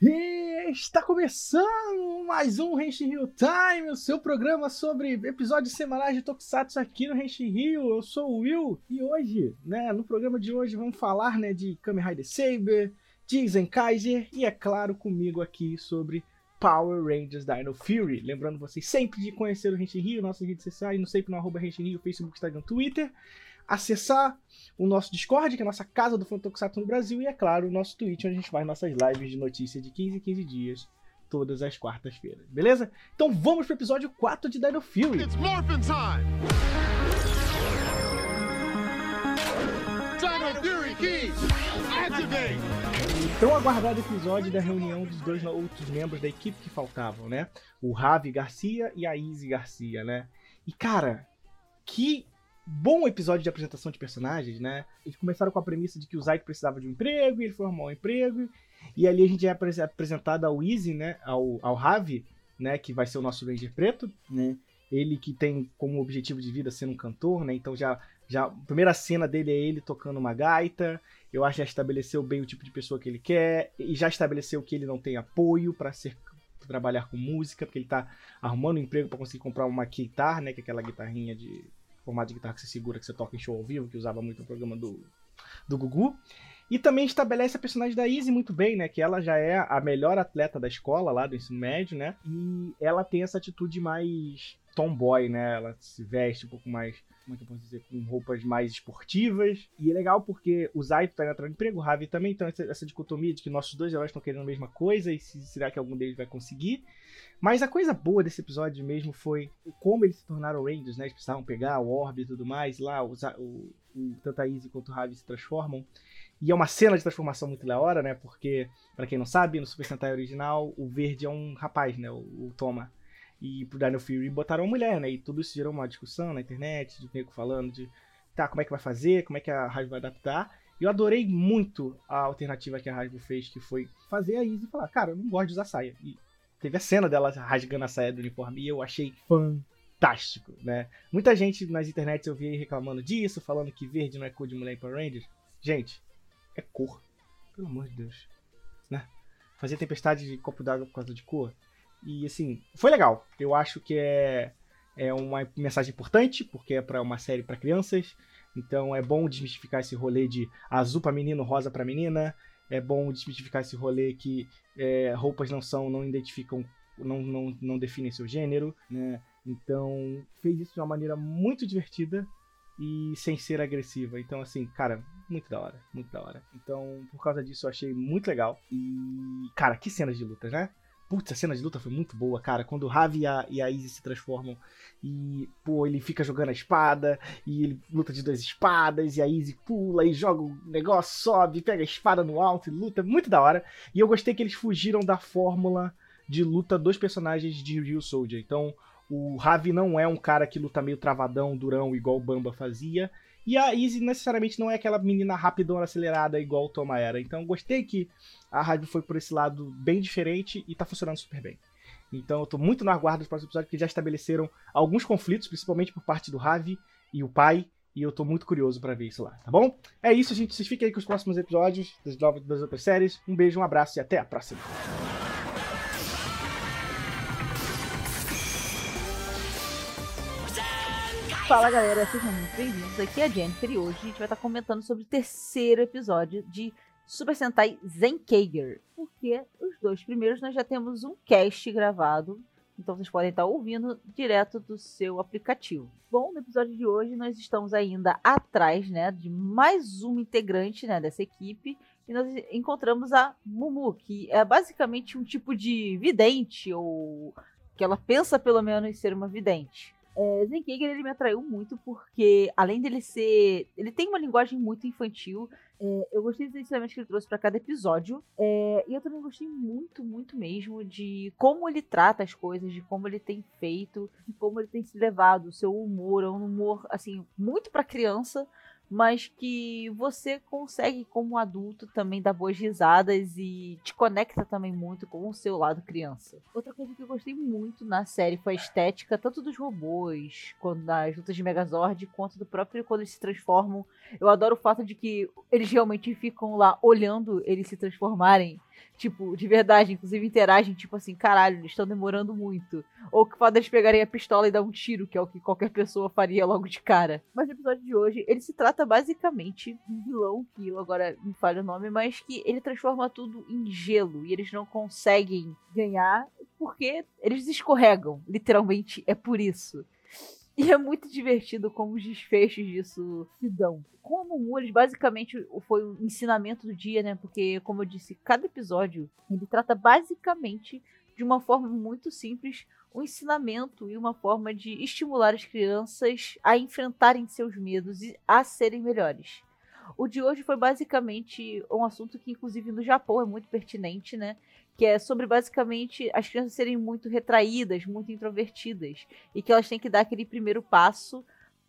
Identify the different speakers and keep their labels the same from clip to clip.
Speaker 1: E está começando mais um Henshin Rio Time, o seu programa sobre episódios semanais de Tokusatsu aqui no Henshin Rio. Eu sou o Will e hoje, né, no programa de hoje vamos falar, né, de Kamen Rider Saber, de Zenkaiser e é claro comigo aqui sobre Power Rangers Dino Fury. Lembrando vocês sempre de conhecer o Henshin Rio, nossas redes sociais, no sempre no arroba Henshin Rio, Facebook, Instagram, Twitter acessar o nosso Discord, que é a nossa casa do Fantokusatsu no Brasil, e é claro, o nosso Twitch, onde a gente faz nossas lives de notícia de 15 em 15 dias, todas as quartas-feiras, beleza? Então vamos pro episódio 4 de Dino Fury. It's Morphin Time! Dino Fury! Activate! Tão aguardado episódio da reunião dos dois outros membros da equipe que faltavam, né? O Ravi Garcia e a Izzy Garcia, né? E cara, que bom episódio de apresentação de personagens, né? Eles começaram com a premissa de que o Zaito precisava de um emprego, e ele foi arrumar um emprego, e ali a gente é apresentado ao Easy, né? Ao, ao Ravi, né? Que vai ser o nosso Ranger preto, né? Ele que tem como objetivo de vida ser um cantor, né? Então já, já a primeira cena dele é ele tocando uma gaita. Eu acho que já estabeleceu bem o tipo de pessoa que ele quer e já estabeleceu que ele não tem apoio para ser trabalhar com música, porque ele tá arrumando um emprego para conseguir comprar uma guitarra, né, que é aquela guitarrinha de formato de guitarra que você segura, que você toca em show ao vivo, que usava muito no programa do, do Gugu. E também estabelece a personagem da Izzy muito bem, né? Que ela já é a melhor atleta da escola lá do ensino médio, né? E ela tem essa atitude mais tomboy, né? Ela se veste um pouco mais, como é que eu posso dizer, com roupas mais esportivas. E é legal porque o Zaito tá entrando no emprego, o Ravi também, então essa, essa dicotomia de que nossos dois heróis estão querendo a mesma coisa e se, será que algum deles vai conseguir. Mas a coisa boa desse episódio mesmo foi como eles se tornaram Rangers, né? Eles precisavam pegar o orbe e tudo mais. Lá, o, o, o, tanto a Izzy quanto o Ravi se transformam. E é uma cena de transformação muito da hora, né? Porque, para quem não sabe, no Super Sentai original, o verde é um rapaz, né? O, o Toma. E pro Dino Fury botaram uma mulher, né? E tudo isso gerou uma discussão na internet, de nego falando de tá, como é que vai fazer, como é que a Hasbro vai adaptar. E eu adorei muito a alternativa que a Hasbro fez, que foi fazer a Izzy falar, cara, eu não gosto de usar saia. E teve a cena dela rasgando a saia do uniforme e eu achei fantástico, né? Muita gente nas internets eu vi reclamando disso, falando que verde não é cor de mulher em Power Rangers. Gente, é cor. Pelo amor de Deus. Né? Fazer tempestade de copo d'água por causa de cor. E assim, foi legal. Eu acho que é, é uma mensagem importante, porque é para uma série para crianças. Então é bom desmistificar esse rolê de azul para menino, rosa para menina é bom desmitificar esse rolê que é, roupas não são, não identificam, não, não, não definem seu gênero, né? Então, fez isso de uma maneira muito divertida e sem ser agressiva. Então, assim, cara, muito da hora, muito da hora. Então, por causa disso, eu achei muito legal. E, cara, que cenas de lutas, né? Putz, a cena de luta foi muito boa, cara. Quando o Ravi e a, e a Izzy se transformam e, pô, ele fica jogando a espada e ele luta de duas espadas e a Izzy pula e joga o negócio, sobe, pega a espada no alto e luta. Muito da hora. E eu gostei que eles fugiram da fórmula de luta dos personagens de Real Soldier. Então, o Ravi não é um cara que luta meio travadão, durão, igual o Bamba fazia. E a Izzy necessariamente não é aquela menina rapidona, acelerada, igual o Toma era. Então gostei que a rádio foi por esse lado bem diferente e tá funcionando super bem. Então eu tô muito na guarda dos próximos episódios, porque já estabeleceram alguns conflitos, principalmente por parte do Ravi e o pai. E eu tô muito curioso para ver isso lá, tá bom? É isso, gente. Vocês fiquem aí com os próximos episódios das novas das outras séries. Um beijo, um abraço e até a próxima.
Speaker 2: Fala galera, sejam muito bem-vindos. Aqui é a Jennifer e hoje a gente vai estar comentando sobre o terceiro episódio de Super Sentai Zenkaiger. Porque os dois primeiros nós já temos um cast gravado, então vocês podem estar ouvindo direto do seu aplicativo. Bom, no episódio de hoje nós estamos ainda atrás né, de mais um integrante né, dessa equipe e nós encontramos a Mumu, que é basicamente um tipo de vidente, ou que ela pensa pelo menos ser uma vidente. É, Zenkeiger, ele me atraiu muito porque, além dele ser. Ele tem uma linguagem muito infantil. É, eu gostei dos ensinamentos que ele trouxe para cada episódio. É, e eu também gostei muito, muito mesmo de como ele trata as coisas, de como ele tem feito, de como ele tem se levado. O seu humor é um humor, assim, muito para criança, mas que você consegue, como adulto, também dar boas risadas e te conecta também muito com o seu lado criança. Outra coisa que eu gostei muito na série foi a estética, tanto dos robôs, quando nas lutas de Megazord, quanto do próprio quando eles se transformam. Eu adoro o fato de que eles realmente ficam lá olhando eles se transformarem. Tipo, de verdade, inclusive interagem, tipo assim, caralho, eles estão demorando muito. Ou que fala eles pegarem a pistola e dar um tiro, que é o que qualquer pessoa faria logo de cara. Mas no episódio de hoje, ele se trata basicamente de um vilão, que eu agora me falho o nome, mas que ele transforma tudo em gelo e eles não conseguem ganhar porque eles escorregam, literalmente, é por isso. E é muito divertido como os desfechos disso se dão. Como o eles basicamente foi o ensinamento do dia, né? Porque, como eu disse, cada episódio ele trata basicamente de uma forma muito simples um ensinamento e uma forma de estimular as crianças a enfrentarem seus medos e a serem melhores. O de hoje foi basicamente um assunto que, inclusive, no Japão é muito pertinente, né? Que é sobre basicamente as crianças serem muito retraídas, muito introvertidas, e que elas têm que dar aquele primeiro passo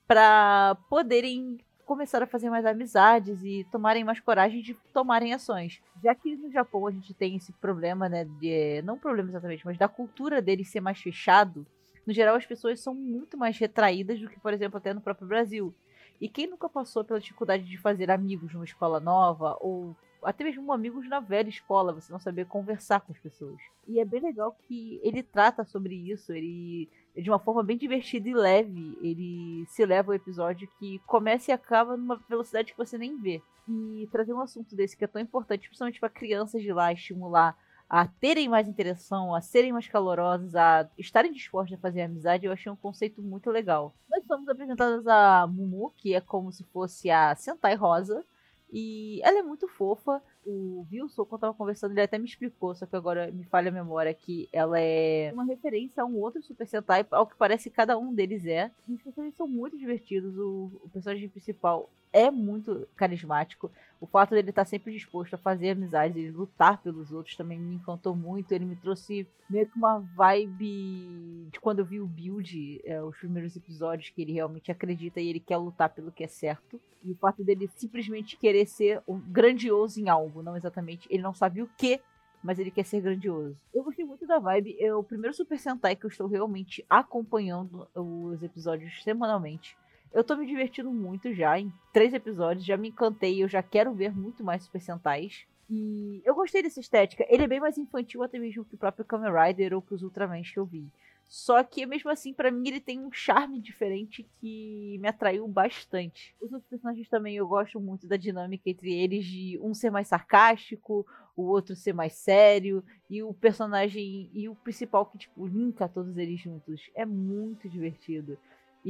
Speaker 2: para poderem começar a fazer mais amizades e tomarem mais coragem de tomarem ações. Já que no Japão a gente tem esse problema, né, de, não problema exatamente, mas da cultura deles ser mais fechado, no geral as pessoas são muito mais retraídas do que, por exemplo, até no próprio Brasil. E quem nunca passou pela dificuldade de fazer amigos numa escola nova ou até mesmo amigos na velha escola, você não saber conversar com as pessoas. E é bem legal que ele trata sobre isso, ele de uma forma bem divertida e leve, ele se leva ao episódio que começa e acaba numa velocidade que você nem vê. E trazer um assunto desse que é tão importante, principalmente para crianças de lá, estimular a terem mais interação, a serem mais calorosas, a estarem dispostos a fazer amizade, eu achei um conceito muito legal. Nós somos apresentadas a Mumu, que é como se fosse a Sentai Rosa, e ela é muito fofa. O Wilson, quando tava conversando, ele até me explicou, só que agora me falha a memória que ela é uma referência a um outro Super Sentai, ao que parece que cada um deles é. Os personagens são muito divertidos. O, o personagem principal é muito carismático. O fato dele estar sempre disposto a fazer amizades e lutar pelos outros também me encantou muito. Ele me trouxe meio que uma vibe de quando eu vi o Build, é, os primeiros episódios, que ele realmente acredita e ele quer lutar pelo que é certo. E o fato dele simplesmente querer ser grandioso em algo, não exatamente. Ele não sabe o que, mas ele quer ser grandioso. Eu gostei muito da vibe. É o primeiro Super Sentai que eu estou realmente acompanhando os episódios semanalmente. Eu tô me divertindo muito já em três episódios, já me encantei, eu já quero ver muito mais Super Sentais. E eu gostei dessa estética. Ele é bem mais infantil até mesmo que o próprio Kamen Rider ou que os Ultramans que eu vi. Só que mesmo assim, para mim, ele tem um charme diferente que me atraiu bastante. Os outros personagens também eu gosto muito da dinâmica entre eles, de um ser mais sarcástico, o outro ser mais sério, e o personagem e o principal que, tipo, linka todos eles juntos. É muito divertido.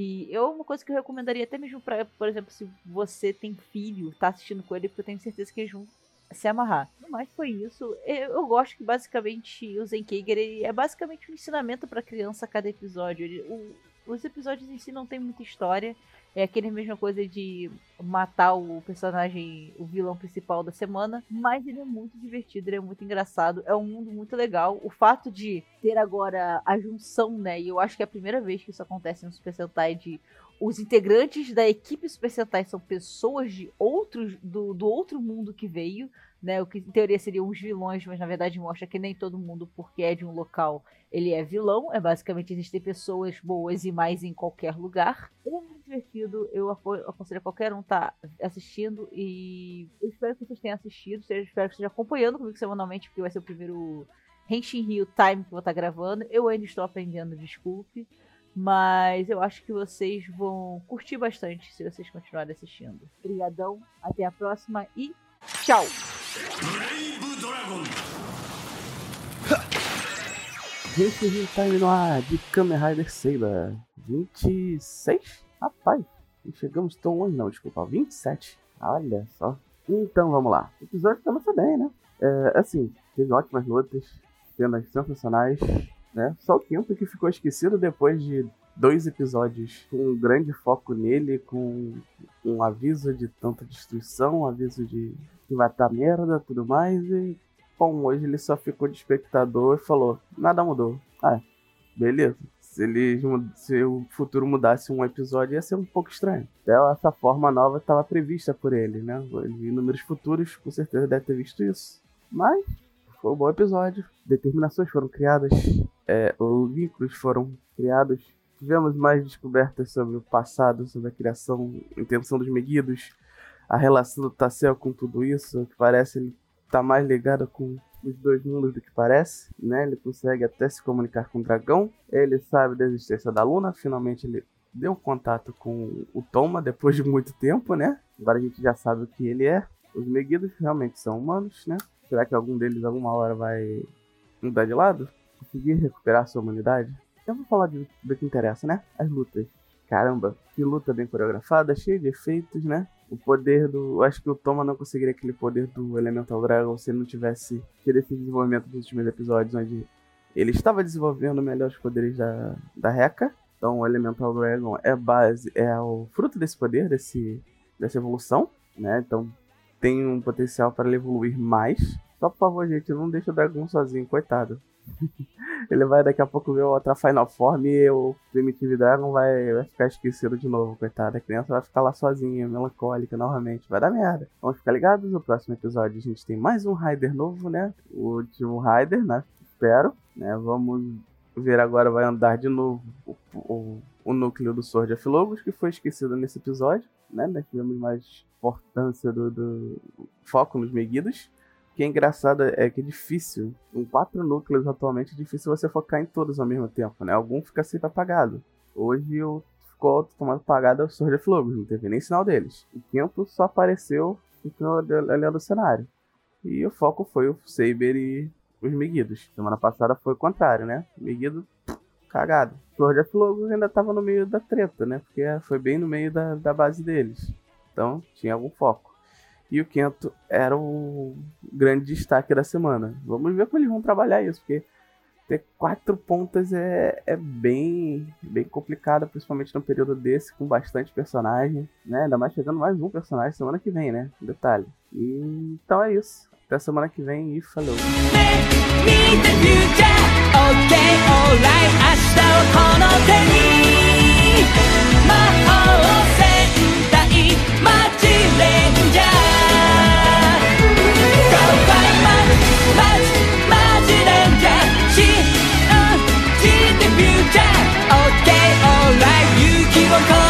Speaker 2: E eu, uma coisa que eu recomendaria até mesmo para, por exemplo, se você tem filho, tá assistindo com ele, porque eu tenho certeza que eles vão se amarrar. No mais foi isso. Eu, eu gosto que basicamente o Zenkeiger é basicamente um ensinamento para criança a cada episódio. Ele, o, os episódios em si não tem muita história. É aquele mesma coisa de matar o personagem, o vilão principal da semana. Mas ele é muito divertido, ele é muito engraçado. É um mundo muito legal. O fato de ter agora a junção, né? E eu acho que é a primeira vez que isso acontece no Super Sentai de os integrantes da equipe Super Sentai são pessoas de outros do, do outro mundo que veio, né? O que em teoria seriam os vilões, mas na verdade mostra que nem todo mundo, porque é de um local, ele é vilão. É basicamente existem pessoas boas e mais em qualquer lugar. É muito divertido, eu aconselho a qualquer um tá assistindo e eu espero que vocês tenham assistido, espero que estejam acompanhando comigo semanalmente, porque vai ser o primeiro Henshin Rio Time que eu vou estar tá gravando. Eu ainda estou aprendendo, desculpe. Mas eu acho que vocês vão curtir bastante se vocês continuarem assistindo. Obrigadão, até a próxima e tchau!
Speaker 3: Gente, a gente tá indo de Kamen Rider Saber 26? Rapaz, não chegamos tão longe não, desculpa, 27. Olha só. Então vamos lá. O episódio começa bem, né? É, assim, teve ótimas lutas, cenas sensacionais, né? Só o quinto que ficou esquecido depois de dois episódios com um grande foco nele, com um aviso de tanta destruição, um aviso de que vai estar merda tudo mais. E, bom, hoje ele só ficou de espectador e falou: nada mudou. Ah, beleza. Se, ele, se o futuro mudasse um episódio, ia ser um pouco estranho. Até essa forma nova estava prevista por ele, né? Em números futuros, com certeza deve ter visto isso. Mas foi um bom episódio. Determinações foram criadas, é, vínculos foram criados. Tivemos mais descobertas sobre o passado, sobre a criação, intenção dos Meguidos, a relação do Tassel com tudo isso, que parece ele tá mais ligado com os dois mundos do que parece, né? Ele consegue até se comunicar com o dragão. Ele sabe da existência da Luna. Finalmente ele deu contato com o Toma depois de muito tempo, né? Agora a gente já sabe o que ele é. Os Meguidos realmente são humanos, né? Será que algum deles alguma hora vai mudar de lado? Conseguir recuperar sua humanidade? Eu vou falar de, do que interessa, né? As lutas. Caramba, que luta bem coreografada, cheia de efeitos, né? O poder do. Acho que o Toma não conseguiria aquele poder do Elemental Dragon se ele não tivesse tido esse desenvolvimento dos últimos episódios, onde ele estava desenvolvendo melhor os poderes da, da Rekka. Então o Elemental Dragon é base, é o fruto desse poder, desse, dessa evolução, né? Então tem um potencial para ele evoluir mais. Só por favor, gente, não deixa o dragão sozinho, coitado. ele vai daqui a pouco ver outra Final Form e o Primitive Dragon vai, vai ficar esquecido de novo, coitado. A criança vai ficar lá sozinha, melancólica novamente. Vai dar merda. Vamos ficar ligados? No próximo episódio a gente tem mais um Rider novo, né? O último Rider, né? Espero. Né? Vamos ver agora, vai andar de novo o, o, o núcleo do Sword of Logos, que foi esquecido nesse episódio. Né? Tivemos mais importância do, do foco nos Meguidos que é engraçado é que é difícil, com quatro núcleos atualmente, é difícil você focar em todos ao mesmo tempo, né? Algum fica sempre apagado. Hoje o ficou tomando apagado é o Sword of Logos, não teve nem sinal deles. O tempo só apareceu olhando o cenário. E o foco foi o Saber e os Meguidos. Semana passada foi o contrário, né? Meguido, cagado. Sword of Logos ainda tava no meio da treta, né? Porque foi bem no meio da, da base deles. Então tinha algum foco. E o Kento era o grande destaque da semana. Vamos ver como eles vão trabalhar isso, porque ter quatro pontas é, é bem, bem complicado, principalmente num período desse, com bastante personagem, né? Ainda mais chegando mais um personagem semana que vem, né? Detalhe. E, então é isso. Até semana que vem e falou! keep.